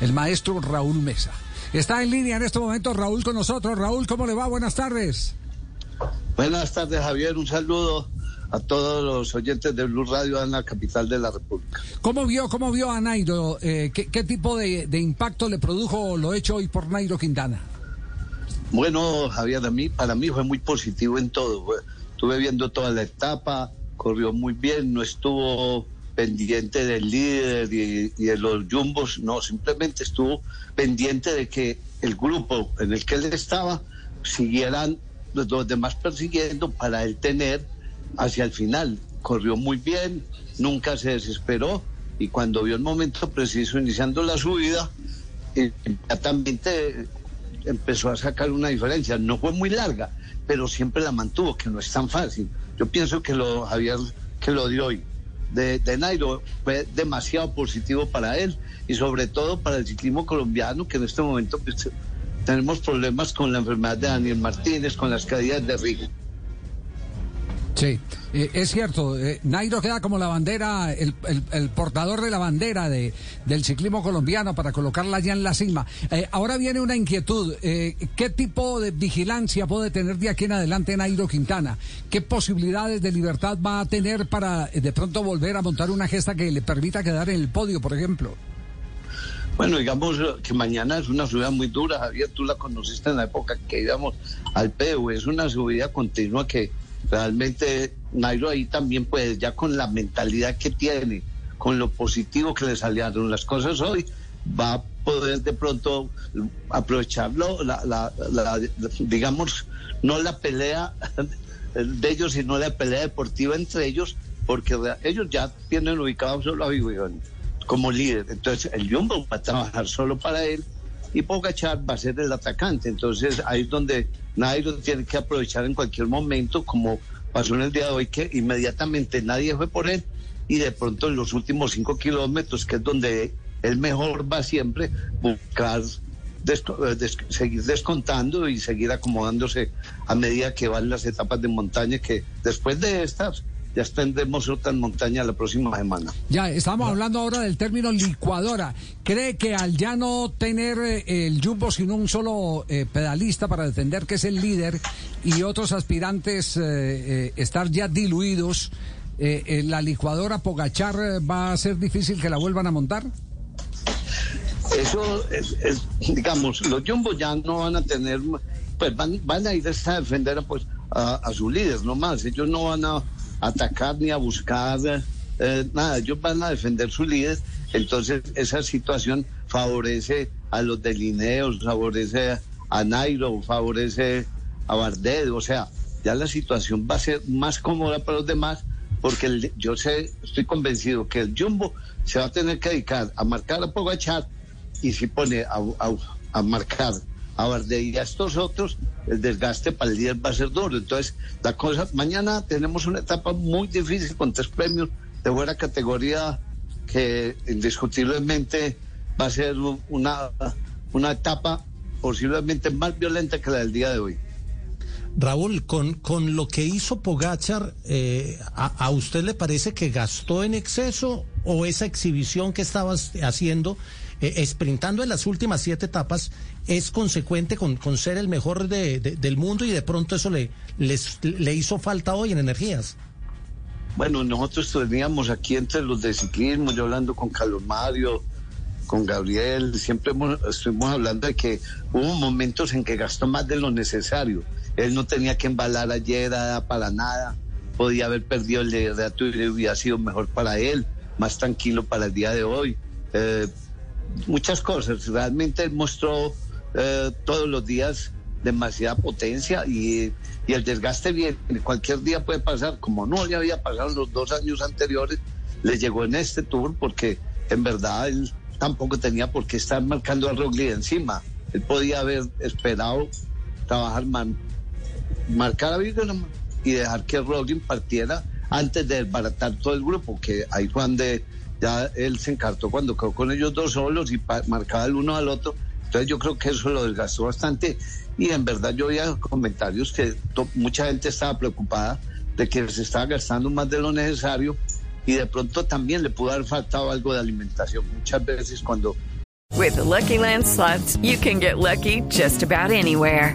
El maestro Raúl Mesa. Está en línea en este momento Raúl con nosotros. Raúl, ¿cómo le va? Buenas tardes. Buenas tardes, Javier. Un saludo a todos los oyentes de Blue Radio en la capital de la República. ¿Cómo vio, cómo vio a Nairo? Eh, ¿qué, ¿qué, tipo de, de, impacto le produjo lo hecho hoy por Nairo Quintana? Bueno, Javier, a mí, para mí fue muy positivo en todo. Estuve viendo toda la etapa, corrió muy bien, no estuvo pendiente del líder y, y, de los jumbos, no, simplemente estuvo pendiente de que el grupo en el que él estaba siguieran los, los demás persiguiendo para él tener hacia el final. Corrió muy bien, nunca se desesperó y cuando vio el momento preciso iniciando la subida, inmediatamente empezó a sacar una diferencia. No fue muy larga, pero siempre la mantuvo, que no es tan fácil. Yo pienso que lo Javier que lo dio hoy de, de Nairo fue demasiado positivo para él y sobre todo para el ciclismo colombiano, que en este momento pues, tenemos problemas con la enfermedad de Daniel Martínez, con las caídas de Rigo. Sí, eh, es cierto, eh, Nairo queda como la bandera, el, el, el portador de la bandera de, del ciclismo colombiano para colocarla ya en la cima. Eh, ahora viene una inquietud, ¿qué tipo de vigilancia puede tener de aquí en adelante Nairo Quintana? ¿Qué posibilidades de libertad va a tener para de pronto volver a montar una gesta que le permita quedar en el podio, por ejemplo? Bueno, digamos que mañana es una subida muy dura, Javier, tú la conociste en la época que íbamos al PEU, es una subida continua que realmente Nairo ahí también pues ya con la mentalidad que tiene, con lo positivo que le salieron las cosas hoy, va a poder de pronto aprovecharlo, digamos, no la pelea de ellos, sino la pelea deportiva entre ellos, porque ellos ya tienen ubicado solo a Vivian como líder. Entonces el Jumbo va a trabajar solo para él y Pogachar va a ser el atacante. Entonces ahí es donde Nairo tiene que aprovechar en cualquier momento, como pasó en el día de hoy, que inmediatamente nadie fue por él. Y de pronto en los últimos cinco kilómetros, que es donde él mejor va siempre, buscar des seguir descontando y seguir acomodándose a medida que van las etapas de montaña, que después de estas ya tendremos otra montaña la próxima semana. Ya, estamos hablando ahora del término licuadora. ¿Cree que al ya no tener eh, el Jumbo sino un solo eh, pedalista para defender que es el líder y otros aspirantes eh, eh estar ya diluidos, la licuadora Pogachar va a ser difícil que la vuelvan a montar? Eso es, es digamos, los Jumbo ya no van a tener, pues van, van a ir a defender pues, a, a su líder, no más. Ellos no van a atacar ni a buscar eh, nada, ellos van a defender su líder, entonces esa situación favorece a los delineos, favorece a Nairo, favorece a Bardet, o sea, ya la situación va a ser más cómoda para los demás, porque yo sé, estoy convencido que el Jumbo se va a tener que dedicar a marcar a Pogachar y si pone a, a, a marcar a Bardet y a estos otros, el desgaste para el líder va a ser duro. Entonces, la cosa, mañana tenemos una etapa muy difícil con tres premios de buena categoría que indiscutiblemente va a ser una, una etapa posiblemente más violenta que la del día de hoy. Raúl, con, con lo que hizo Pogachar, eh, a, a, usted le parece que gastó en exceso o esa exhibición que estaba haciendo, eh, sprintando en las últimas siete etapas, es consecuente con, con ser el mejor de, de, del mundo y de pronto eso le, les, le hizo falta hoy en energías? Bueno, nosotros teníamos aquí entre los de ciclismo, yo hablando con Carlos Mario, con Gabriel, siempre hemos, estuvimos hablando de que hubo momentos en que gastó más de lo necesario. Él no tenía que embalar ayer para nada, podía haber perdido el liderato y hubiera sido mejor para él, más tranquilo para el día de hoy. Eh, muchas cosas, realmente él mostró eh, todos los días demasiada potencia y, y, el desgaste viene, cualquier día puede pasar, como no le había pasado los dos años anteriores, le llegó en este tour porque en verdad él tampoco tenía por qué estar marcando a Roglic encima. Él podía haber esperado trabajar man, marcar a Víctor y dejar que Roglic partiera antes de desbaratar todo el grupo, que ahí Juan de ya él se encartó cuando quedó con ellos dos solos y marcaba el uno al otro. Entonces yo creo que eso lo desgastó bastante y en verdad yo oía comentarios que mucha gente estaba preocupada de que se estaba gastando más de lo necesario y de pronto también le pudo haber faltado algo de alimentación. Muchas veces cuando... With the Lucky Land you can get lucky just about anywhere.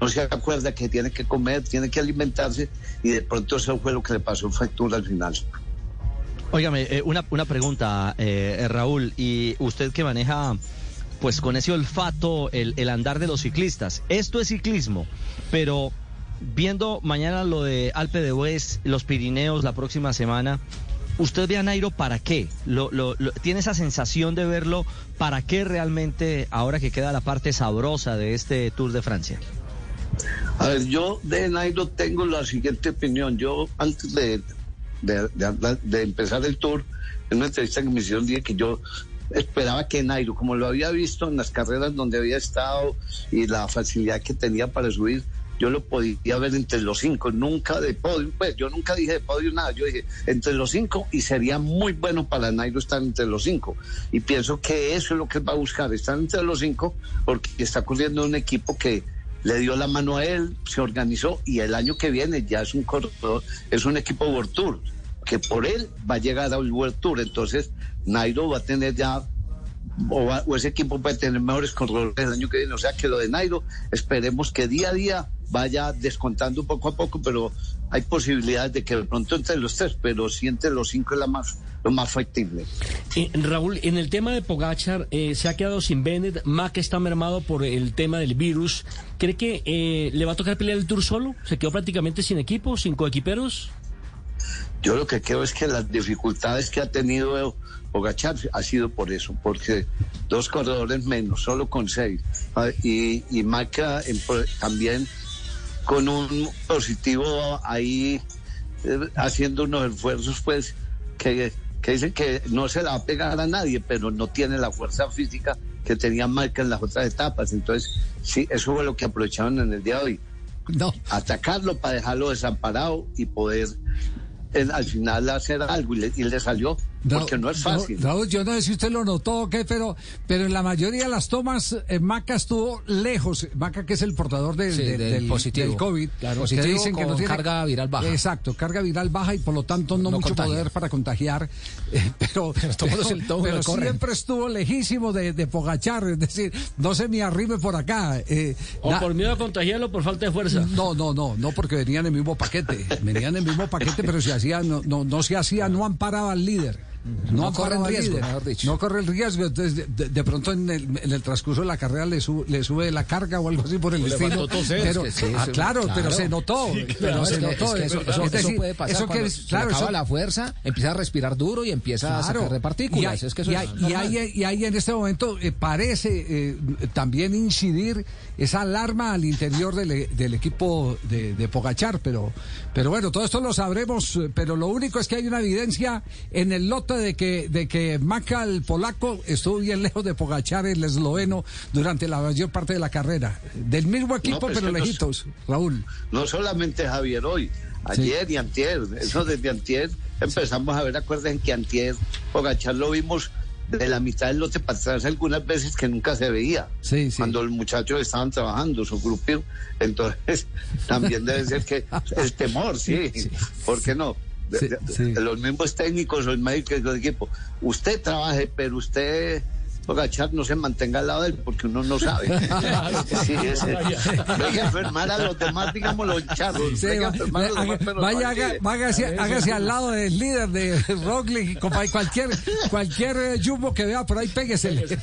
no se acuerda que tiene que comer, tiene que alimentarse y de pronto eso fue lo que le pasó factura al final. Óigame, eh, una, una pregunta, eh, Raúl, y usted que maneja pues con ese olfato el, el andar de los ciclistas. Esto es ciclismo, pero viendo mañana lo de Alpe de Hues, los Pirineos la próxima semana, ¿usted ve a Nairo para qué? Lo, lo, ¿Tiene esa sensación de verlo para qué realmente ahora que queda la parte sabrosa de este Tour de Francia? A ver, yo de Nairo tengo la siguiente opinión. Yo antes de, empezar el tour, en una entrevista que me hicieron, dije que yo esperaba que Nairo, como lo había visto en las carreras donde había estado y la facilidad que tenía para subir, yo lo podía ver entre los cinco, nunca de podio, pues yo nunca dije de podio nada, yo dije entre los cinco y sería muy bueno para Nairo estar entre los cinco. Y pienso que eso es lo que va a buscar, estar entre los cinco, porque está corriendo un equipo que le dio la mano a él, se organizó y el año que viene ya es un corredor, es un equipo World Tour, que por él va a llegar al World Tour. Entonces, Nairo va a tener ya, o, ese equipo puede tener mejores corredores el año que viene. O sea que lo de Nairo, esperemos que día a día vaya descontando poco a poco, pero hay posibilidades de que de pronto entre los tres, pero si entre los cinco es la más, lo más factible. Eh, Raúl, en el tema de Pogachar, eh, se ha quedado sin Bennett, Mac está mermado por el tema del virus. ¿Cree que eh, le va a tocar pelear el Tour solo? ¿Se quedó prácticamente sin equipo, sin coequiperos? Yo lo que creo es que las dificultades que ha tenido Pogachar ha sido por eso, porque dos corredores menos, solo con seis. Ah, y, y Maca también con un positivo ahí eh, haciendo unos esfuerzos pues que, que dicen que no se la va a pegar a nadie, pero no tiene la fuerza física que tenía Marca en las otras etapas. Entonces, sí, eso fue lo que aprovecharon en el día de hoy. No. Atacarlo para dejarlo desamparado y poder al final hacer algo y le, salió, porque no es fácil. yo no sé si usted lo notó o qué, pero, pero en la mayoría de las tomas, eh, Maca estuvo lejos. Maca, que es el portador del, del, positivo. COVID, claro, que dicen que no tiene carga viral baja. Exacto, carga viral baja y por lo tanto no, mucho poder para contagiar. Eh, pero pero, siempre estuvo lejísimo de, de, Pogachar, es decir, no se me arribe por acá. Eh, o por miedo a contagiarlo por falta de fuerza. No, no, no, no, porque venían en el mismo paquete. Venían en el mismo paquete, pero si no, no, no se hacía, no amparaba al líder. No, corre el riesgo, No corre el riesgo. Entonces, de, pronto en el, en el, transcurso de la carrera le, le sube la carga o algo así por el estilo. Pero, ah, claro, pero se notó. pero se notó. eso, puede pasar. Eso que claro, acaba la fuerza, empieza a respirar duro y empieza a sacar de partículas. Y, es que y, hay, y, hay, en este momento eh, parece eh, también incidir esa alarma al interior del, del equipo de, de, Pogachar. Pero, pero bueno, todo esto lo sabremos. Eh, pero lo único es que hay una evidencia en el de que, de que Maca, el polaco, estuvo bien lejos de Pogachar, el esloveno, durante la mayor parte de la carrera. Del mismo equipo, pues pero lejitos, Raúl. No solamente Javier hoy, ayer y antier, eso desde antier empezamos a ver, acuerden que antier Pogachar lo vimos de la mitad del lote para atrás algunas veces que nunca se veía. Sí, Cuando los muchachos estaban trabajando, su grupo. Entonces, también debe ser que el temor, sí. ¿Por qué no? Los mismos técnicos, los médicos del equipo. Usted trabaje, pero usted Pogachar no se mantenga al lado de él porque uno no sabe. sí, ese, venga a enfermar a los demás, digamos los charros. venga a enfermar a los demás, pero vaya, hágase, hágase al lado del líder de Roglic, cualquier, cualquier eh, jumbo que vea por ahí, péguesele.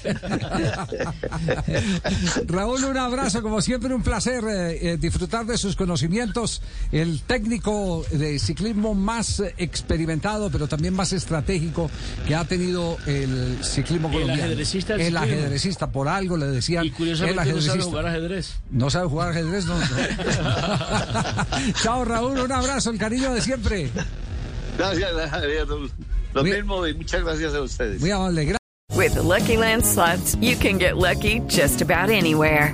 Raúl, un abrazo, como siempre, un placer eh, eh, disfrutar de sus conocimientos. El técnico de ciclismo más experimentado, pero también más estratégico que ha tenido el ciclismo colombiano. El ajedrecista, el ajedrecista por algo le decían. Y curiosamente el no sabe jugar ajedrez. No sabe jugar ajedrez, no. Chao, Raúl, un abrazo, el cariño de siempre. Gracias, Javier. Lo Muy... mismo y muchas gracias a ustedes. Muy amable. With the Lucky Land slots, you can get lucky just about anywhere.